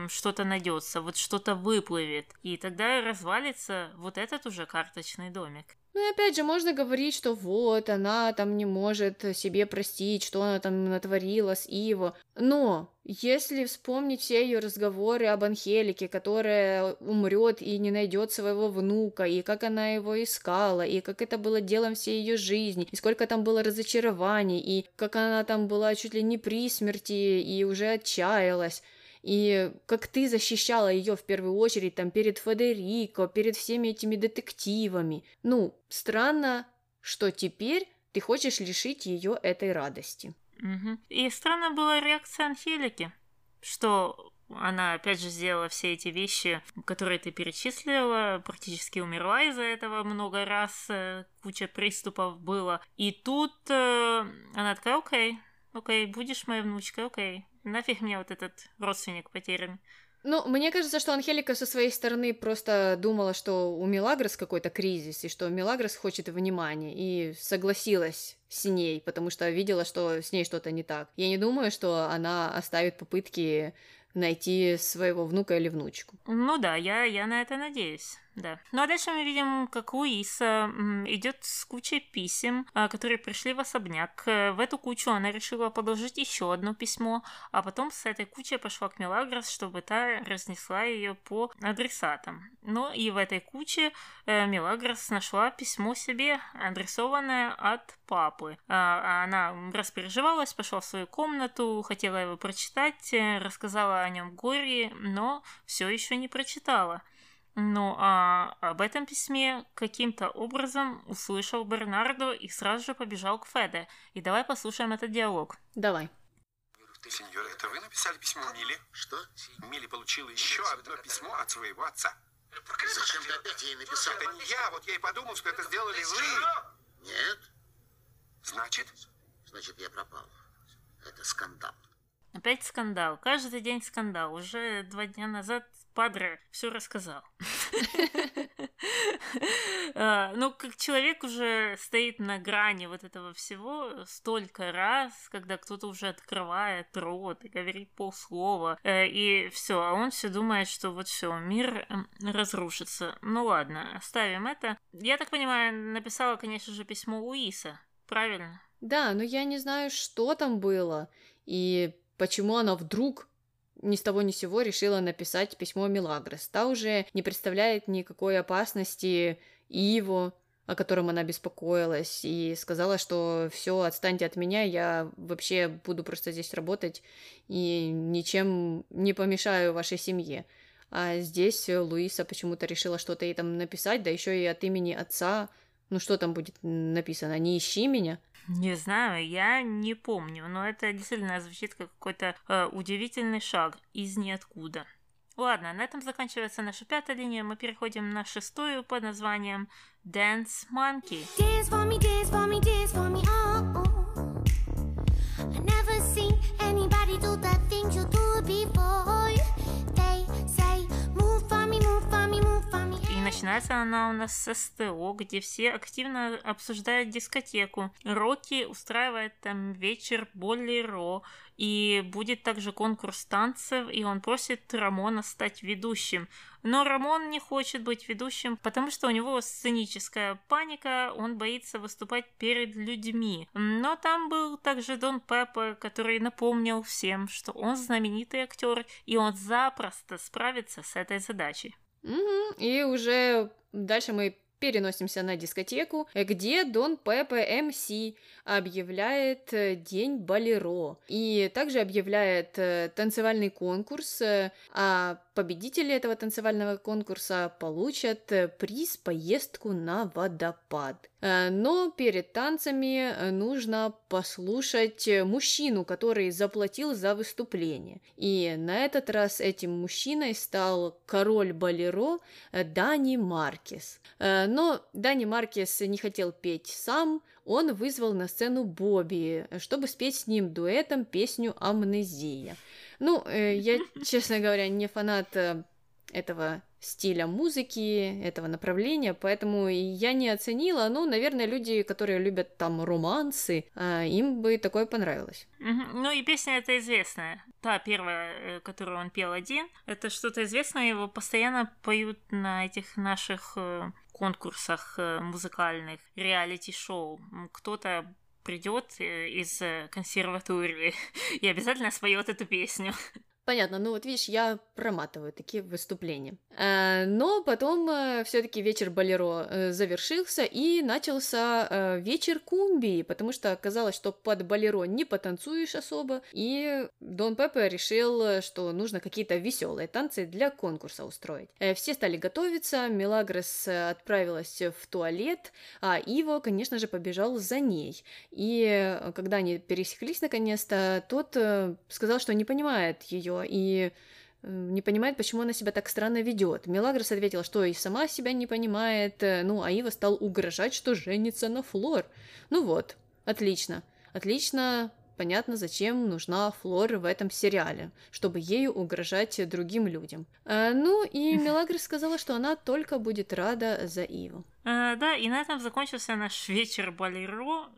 что-то найдется, вот что-то выплывет, и тогда развалится вот этот уже карточный домик. Ну и опять же, можно говорить, что вот, она там не может себе простить, что она там натворила с Иво. Но если вспомнить все ее разговоры об Анхелике, которая умрет и не найдет своего внука, и как она его искала, и как это было делом всей ее жизни, и сколько там было разочарований, и как она там была чуть ли не при смерти и уже отчаялась, и как ты защищала ее в первую очередь там перед Федерико, перед всеми этими детективами. Ну, странно, что теперь ты хочешь лишить ее этой радости. Угу. И странно была реакция Анхелики, что она опять же сделала все эти вещи, которые ты перечислила, практически умерла из-за этого много раз, э, куча приступов было. И тут э, она такая, окей, окей, будешь моей внучкой, окей, нафиг мне вот этот родственник потерян. Ну, мне кажется, что Анхелика со своей стороны просто думала, что у Мелагрос какой-то кризис, и что Мелагрос хочет внимания, и согласилась с ней, потому что видела, что с ней что-то не так. Я не думаю, что она оставит попытки найти своего внука или внучку. Ну да, я, я на это надеюсь. Да. Ну а дальше мы видим, как Луиса идет с кучей писем, а, которые пришли в особняк. В эту кучу она решила подложить еще одно письмо, а потом с этой кучей пошла к Мелагрос, чтобы та разнесла ее по адресатам. Ну и в этой куче э, Мелагрос нашла письмо себе, адресованное от папы. А, она распереживалась, пошла в свою комнату, хотела его прочитать, э, рассказала о нем горе, но все еще не прочитала. Ну, а об этом письме каким-то образом услышал Бернардо и сразу же побежал к Феде. И давай послушаем этот диалог. Давай. Сеньор, это вы написали письмо Миле? Что? Милли получила еще одно письмо от своего отца. Зачем ты опять ей написал? Это не я, вот я и подумал, что это сделали вы. Нет. Значит? Значит, я пропал. Это скандал. Опять скандал. Каждый день скандал. Уже два дня назад Падре все рассказал. А, ну, как человек уже стоит на грани вот этого всего столько раз, когда кто-то уже открывает рот и говорит полслова, э, и все, а он все думает, что вот все, мир эм, разрушится. Ну ладно, оставим это. Я так понимаю, написала, конечно же, письмо Луиса, правильно? Да, но я не знаю, что там было, и почему она вдруг ни с того ни с сего решила написать письмо Милагрос. Та уже не представляет никакой опасности Иво, о котором она беспокоилась, и сказала, что все, отстаньте от меня, я вообще буду просто здесь работать и ничем не помешаю вашей семье. А здесь Луиса почему-то решила что-то ей там написать, да еще и от имени отца. Ну что там будет написано? Не ищи меня. Не знаю, я не помню, но это действительно звучит как какой-то э, удивительный шаг из ниоткуда. Ладно, на этом заканчивается наша пятая линия. Мы переходим на шестую под названием Dance Monkey. Dance for me, dance for me, dance for me, oh, oh. I never seen anybody do the things you do Начинается она у нас с СТО, где все активно обсуждают дискотеку. Рокки устраивает там вечер Болеро, и будет также конкурс танцев, и он просит Рамона стать ведущим. Но Рамон не хочет быть ведущим, потому что у него сценическая паника, он боится выступать перед людьми. Но там был также Дон Пеппа, который напомнил всем, что он знаменитый актер, и он запросто справится с этой задачей. Угу. И уже дальше мы переносимся на дискотеку, где Дон Пепе МС объявляет э, День Болеро и также объявляет э, танцевальный конкурс, э, а победители этого танцевального конкурса получат приз поездку на водопад. Но перед танцами нужно послушать мужчину, который заплатил за выступление. И на этот раз этим мужчиной стал король Болеро Дани Маркес. Но Дани Маркес не хотел петь сам, он вызвал на сцену Бобби, чтобы спеть с ним дуэтом песню «Амнезия». Ну, э, я, честно говоря, не фанат э, этого стиля музыки, этого направления, поэтому я не оценила. Ну, наверное, люди, которые любят там романсы, а, им бы такое понравилось. Ну и песня эта известная. Та первая, э, которую он пел один, это что-то известное, его постоянно поют на этих наших конкурсах музыкальных, реалити-шоу. Кто-то придет э, из консерватории и обязательно споет эту песню. Понятно, ну вот видишь, я проматываю такие выступления. А, но потом э, все-таки вечер Болеро э, завершился и начался э, вечер Кумби, потому что оказалось, что под Болеро не потанцуешь особо, и Дон Пепе решил, что нужно какие-то веселые танцы для конкурса устроить. Все стали готовиться, Мелагрос отправилась в туалет, а Иво, конечно же, побежал за ней. И когда они пересеклись наконец-то, тот сказал, что не понимает ее и не понимает, почему она себя так странно ведет. Мелагрос ответила, что и сама себя не понимает, э, ну, а Ива стал угрожать, что женится на Флор. Ну вот, отлично. Отлично, понятно, зачем нужна Флор в этом сериале, чтобы ею угрожать другим людям. А, ну и Мелагрос сказала, что она только будет рада за Иву. А, да, и на этом закончился наш вечер Болеро,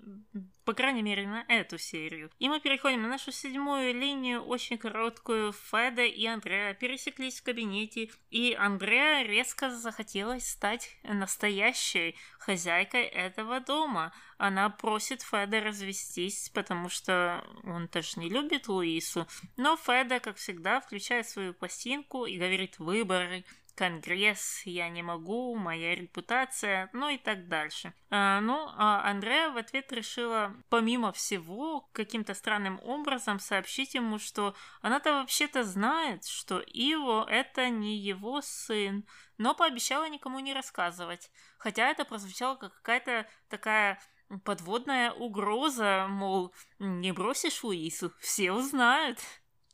по крайней мере, на эту серию. И мы переходим на нашу седьмую линию, очень короткую. Феда и Андреа пересеклись в кабинете, и Андреа резко захотелось стать настоящей хозяйкой этого дома. Она просит Феда развестись, потому что он тоже не любит Луису. Но Феда, как всегда, включает свою пластинку и говорит «выборы», Конгресс, я не могу, моя репутация, ну и так дальше. А, ну, а Андреа в ответ решила, помимо всего, каким-то странным образом сообщить ему, что она-то вообще-то знает, что Иво это не его сын, но пообещала никому не рассказывать. Хотя это прозвучало как какая-то такая подводная угроза, мол, не бросишь Луису, все узнают.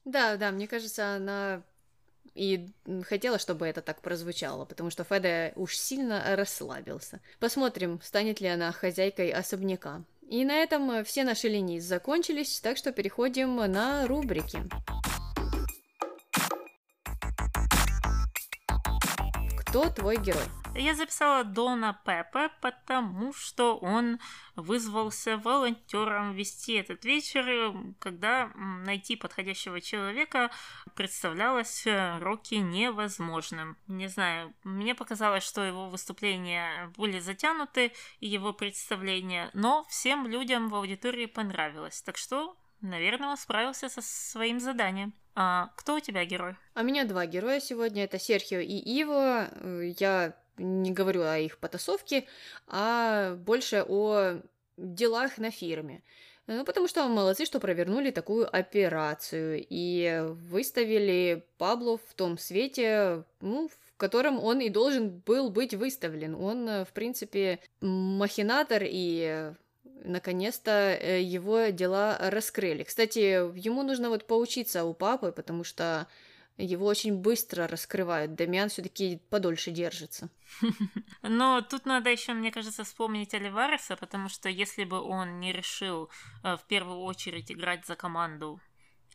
Да, да, мне кажется, она и хотела, чтобы это так прозвучало, потому что Феда уж сильно расслабился. Посмотрим, станет ли она хозяйкой особняка. И на этом все наши линии закончились, так что переходим на рубрики. Кто твой герой? Я записала Дона Пеппа, потому что он вызвался волонтером вести этот вечер, когда найти подходящего человека представлялось э, Рокки невозможным. Не знаю, мне показалось, что его выступления были затянуты, и его представления, но всем людям в аудитории понравилось. Так что Наверное, он справился со своим заданием. А кто у тебя герой? А у меня два героя сегодня. Это Серхио и Иво. Я не говорю о их потасовке, а больше о делах на фирме. Ну, потому что молодцы, что провернули такую операцию и выставили Пабло в том свете, ну, в котором он и должен был быть выставлен. Он, в принципе, махинатор и наконец-то э, его дела раскрыли. Кстати, ему нужно вот поучиться у папы, потому что его очень быстро раскрывают. Дамиан все-таки подольше держится. Но тут надо еще, мне кажется, вспомнить Оливареса, потому что если бы он не решил э, в первую очередь играть за команду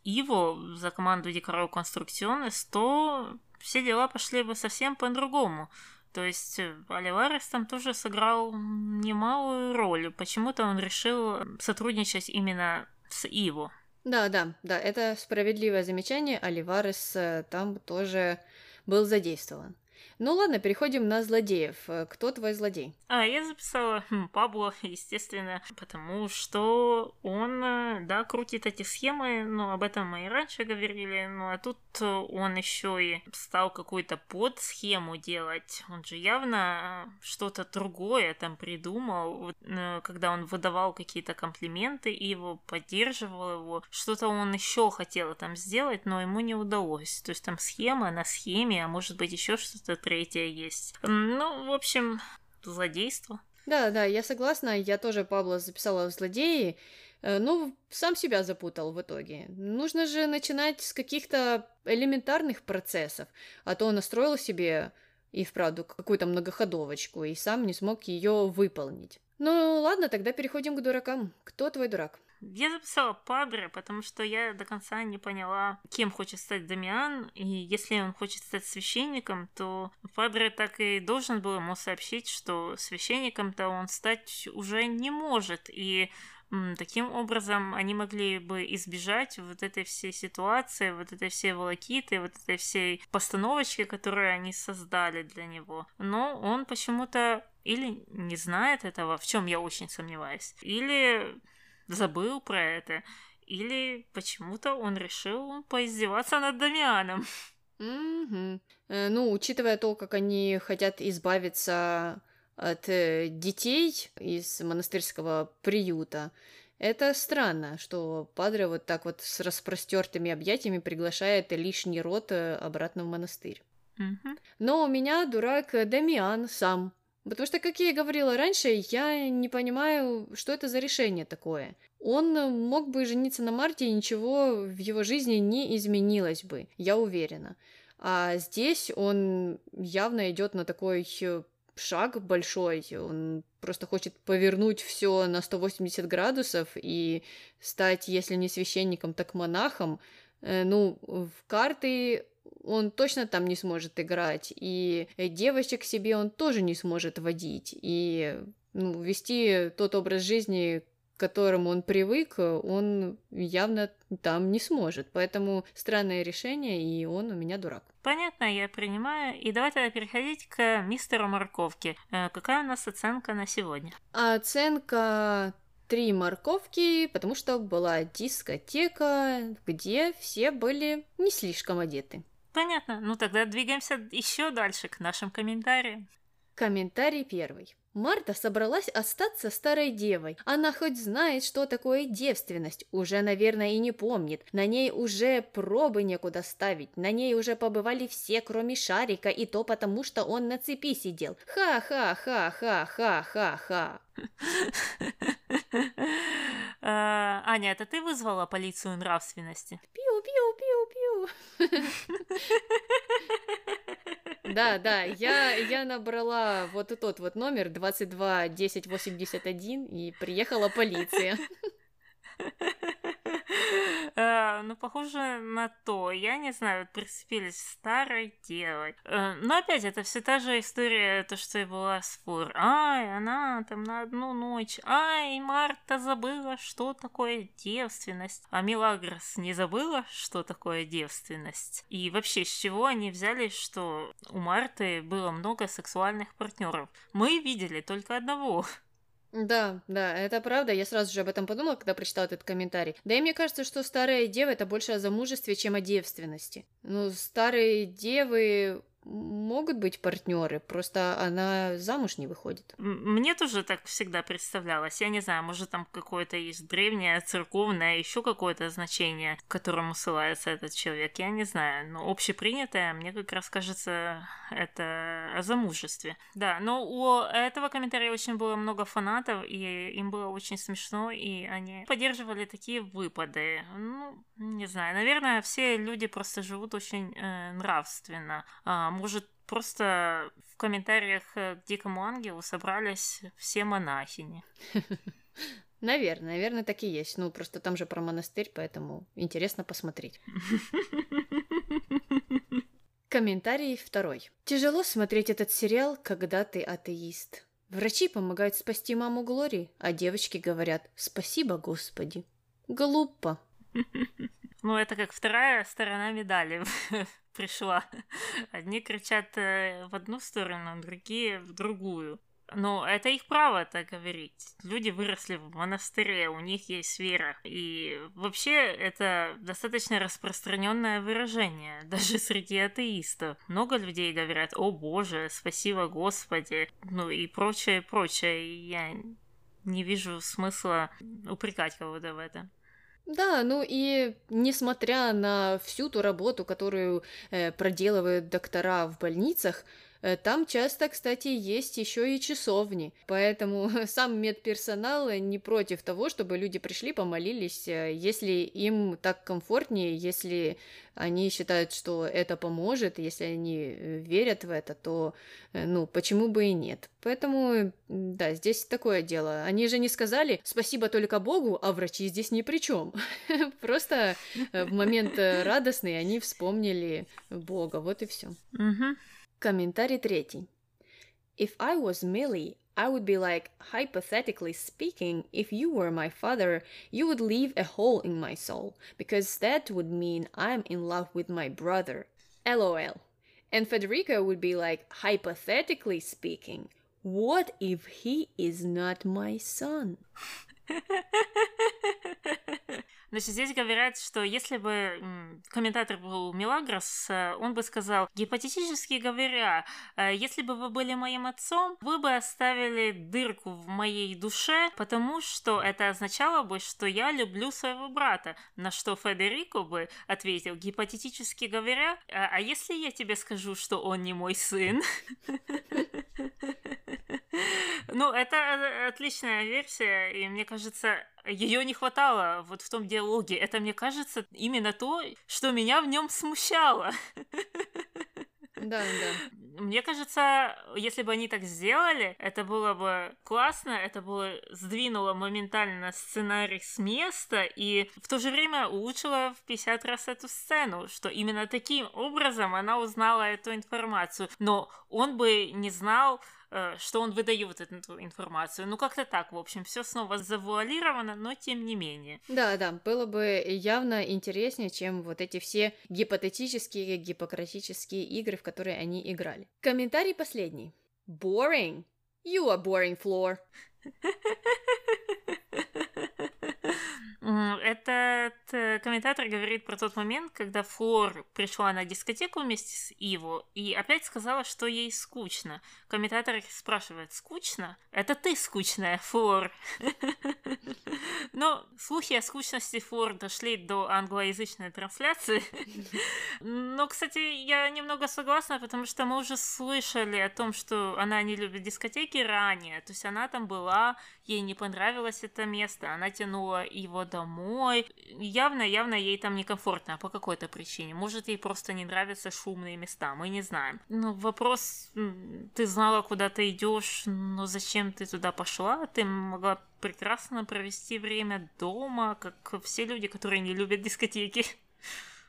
Иво, за команду Декоро Конструкционес, то все дела пошли бы совсем по-другому. То есть э, Оливарес там тоже сыграл немалую роль. Почему-то он решил сотрудничать именно с Иво. Да, да, да, это справедливое замечание. Оливарес э, там тоже был задействован. Ну ладно, переходим на злодеев. Э, кто твой злодей? А, я записала хм, Пабло, естественно, потому что он, э, да, крутит эти схемы, но об этом мы и раньше говорили, ну а тут он еще и стал какую-то подсхему делать. Он же явно э, что-то другое там придумал, когда он выдавал какие-то комплименты и его поддерживал его. Что-то он еще хотел там сделать, но ему не удалось. То есть там схема на схеме, а может быть еще что-то третье есть. Ну, в общем, злодейство. Да, да, я согласна. Я тоже Пабло записала в злодеи. Э, ну, сам себя запутал в итоге. Нужно же начинать с каких-то элементарных процессов, а то он настроил себе и вправду какую-то многоходовочку и сам не смог ее выполнить. Ну ладно, тогда переходим к дуракам. Кто твой дурак? Я записала Падре, потому что я до конца не поняла, кем хочет стать Дамиан, и если он хочет стать священником, то Падре так и должен был ему сообщить, что священником-то он стать уже не может, и Таким образом, они могли бы избежать вот этой всей ситуации, вот этой всей волокиты, вот этой всей постановочки, которую они создали для него. Но он почему-то или не знает этого, в чем я очень сомневаюсь, или забыл про это, или почему-то он решил поиздеваться над Дамианом. Mm-hmm. Ну, учитывая то, как они хотят избавиться от э, детей из монастырского приюта, это странно, что Падре вот так вот с распростертыми объятиями приглашает лишний род э, обратно в монастырь. Mm-hmm. Но у меня дурак Дамиан сам Потому что, как я и говорила раньше, я не понимаю, что это за решение такое. Он мог бы жениться на Марте, и ничего в его жизни не изменилось бы, я уверена. А здесь он явно идет на такой шаг большой, он просто хочет повернуть все на 180 градусов и стать, если не священником, так монахом. Э, ну, в карты он точно там не сможет играть, и девочек себе он тоже не сможет водить, и ну, вести тот образ жизни, к которому он привык, он явно там не сможет. Поэтому странное решение, и он у меня дурак. Понятно, я принимаю. И давай тогда переходить к мистеру Морковке. Э, какая у нас оценка на сегодня? Оценка три морковки, потому что была дискотека, где все были не слишком одеты. Понятно. Ну тогда двигаемся еще дальше к нашим комментариям. Комментарий первый. Марта собралась остаться старой девой. Она хоть знает, что такое девственность, уже, наверное, и не помнит. На ней уже пробы некуда ставить. На ней уже побывали все, кроме Шарика, и то потому, что он на цепи сидел. Ха-ха-ха-ха-ха-ха-ха. А, Аня, это ты вызвала полицию нравственности? Пиу-пиу-пиу-пиу. Да, да, я, я набрала вот тот вот номер 22 10 81 и приехала полиция. Э, ну, похоже на то. Я не знаю, прицепились старой девой. Э, но опять, это все та же история, то, что и была с Фур. Ай, она там на одну ночь. Ай, Марта забыла, что такое девственность. А Милагрос не забыла, что такое девственность. И вообще, с чего они взяли, что у Марты было много сексуальных партнеров? Мы видели только одного. Да, да, это правда. Я сразу же об этом подумала, когда прочитала этот комментарий. Да и мне кажется, что старая дева это больше о замужестве, чем о девственности. Ну, старые девы могут быть партнеры, просто она замуж не выходит. Мне тоже так всегда представлялось. Я не знаю, может там какое-то есть древнее, церковное, еще какое-то значение, к которому ссылается этот человек. Я не знаю, но общепринятое, мне как раз кажется, это о замужестве. Да, но у этого комментария очень было много фанатов, и им было очень смешно, и они поддерживали такие выпады. Ну, не знаю, наверное, все люди просто живут очень э, нравственно. А, может, просто в комментариях к Дикому Ангелу собрались все монахини. Наверное, наверное, так и есть. Ну, просто там же про монастырь, поэтому интересно посмотреть. Комментарий второй. Тяжело смотреть этот сериал, когда ты атеист. Врачи помогают спасти маму Глории, а девочки говорят «Спасибо, Господи». Глупо. Ну, это как вторая сторона медали пришла. Одни кричат э, в одну сторону, другие в другую. Но это их право так говорить. Люди выросли в монастыре, у них есть вера. И вообще это достаточно распространенное выражение, даже среди атеистов. Много людей говорят, о боже, спасибо Господи, ну и прочее, прочее. И я не вижу смысла упрекать кого-то в этом. Да, ну и несмотря на всю ту работу, которую э, проделывают доктора в больницах, там часто, кстати, есть еще и часовни, поэтому сам медперсонал не против того, чтобы люди пришли, помолились, э, если им так комфортнее, если они считают, что это поможет, если они э, верят в это, то, ну, почему бы и нет. Поэтому, да, здесь такое дело. Они же не сказали «спасибо только Богу», а врачи здесь ни при чем. Просто в момент радостный они вспомнили Бога, вот и все. Комментарий третий. If I was Millie, I would be like, hypothetically speaking, if you were my father, you would leave a hole in my soul, because that would mean I'm in love with my brother. LOL. And Federico would be like, hypothetically speaking, what if he is not my son? Значит, здесь говорят, что если бы комментатор был Мелагрос, э, он бы сказал, гипотетически говоря, э, если бы вы были моим отцом, вы бы оставили дырку в моей душе, потому что это означало бы, что я люблю своего брата. На что Федерико бы ответил, гипотетически говоря, а, а если я тебе скажу, что он не мой сын? Ну, это э, отличная версия, и мне кажется, ее не хватало вот в том диалоге. Это, мне кажется, именно то, что меня в нем смущало. Да, да. Мне кажется, если бы они так сделали, это было бы классно, это бы сдвинуло моментально сценарий с места и в то же время улучшило в 50 раз эту сцену, что именно таким образом она узнала эту информацию. Но он бы не знал, что он выдает эту информацию. Ну, как-то так, в общем, все снова завуалировано, но тем не менее. Да, да, было бы явно интереснее, чем вот эти все гипотетические, гипократические игры, в которые они играли. Комментарий последний. Boring. You are boring, Floor. Этот э, комментатор говорит про тот момент, когда Флор пришла на дискотеку вместе с Иво и опять сказала, что ей скучно. Комментатор спрашивает, скучно? Это ты скучная, Флор. Но слухи о скучности Флор дошли до англоязычной трансляции. Но, кстати, я немного согласна, потому что мы уже слышали о том, что она не любит дискотеки ранее. То есть она там была, ей не понравилось это место, она тянула его домой. Явно, явно ей там некомфортно по какой-то причине. Может, ей просто не нравятся шумные места, мы не знаем. Но вопрос, ты знала, куда ты идешь, но зачем ты туда пошла? Ты могла прекрасно провести время дома, как все люди, которые не любят дискотеки.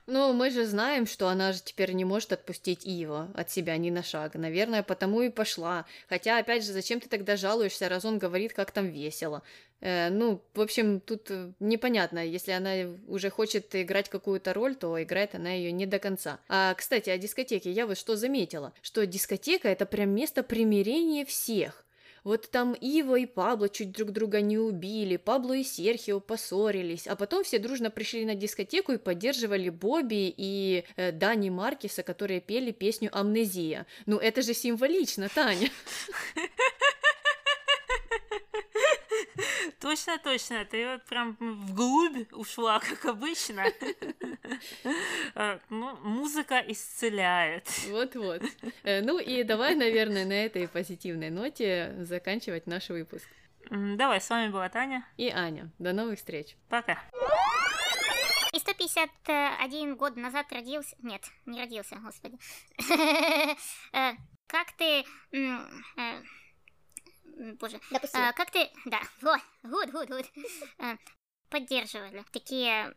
Ну, мы же знаем, что она же теперь не может отпустить Ива от себя ни на шаг. Наверное, потому и пошла. Хотя, опять же, зачем ты тогда жалуешься, раз он говорит, как там весело? Э, ну, в общем, тут э, непонятно. Если она уже хочет играть какую-то роль, то играет она ее не до конца. А, кстати, о дискотеке я вот что заметила. Что дискотека — это прям место примирения всех. Вот там Ива и Пабло чуть друг друга не убили, Пабло и Серхио поссорились, а потом все дружно пришли на дискотеку и поддерживали Бобби и э, Дани Маркиса, которые пели песню «Амнезия». Ну это же символично, Таня. Точно, точно. Ты вот прям вглубь ушла, как обычно. Э, ну, музыка исцеляет. Вот-вот. Э, ну и давай, наверное, на этой позитивной ноте заканчивать наш выпуск. Давай, с вами была Таня. И Аня. До новых встреч. Пока. И 151 год назад родился... Нет, не родился, господи. Э, как ты боже, Допустим. А, как ты, да, вот, гуд, гуд, гуд, поддерживали такие,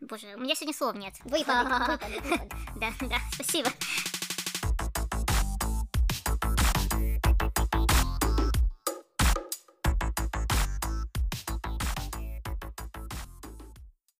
боже, у меня сегодня слов нет. Выпады, выпады, выпады. Да, да, спасибо.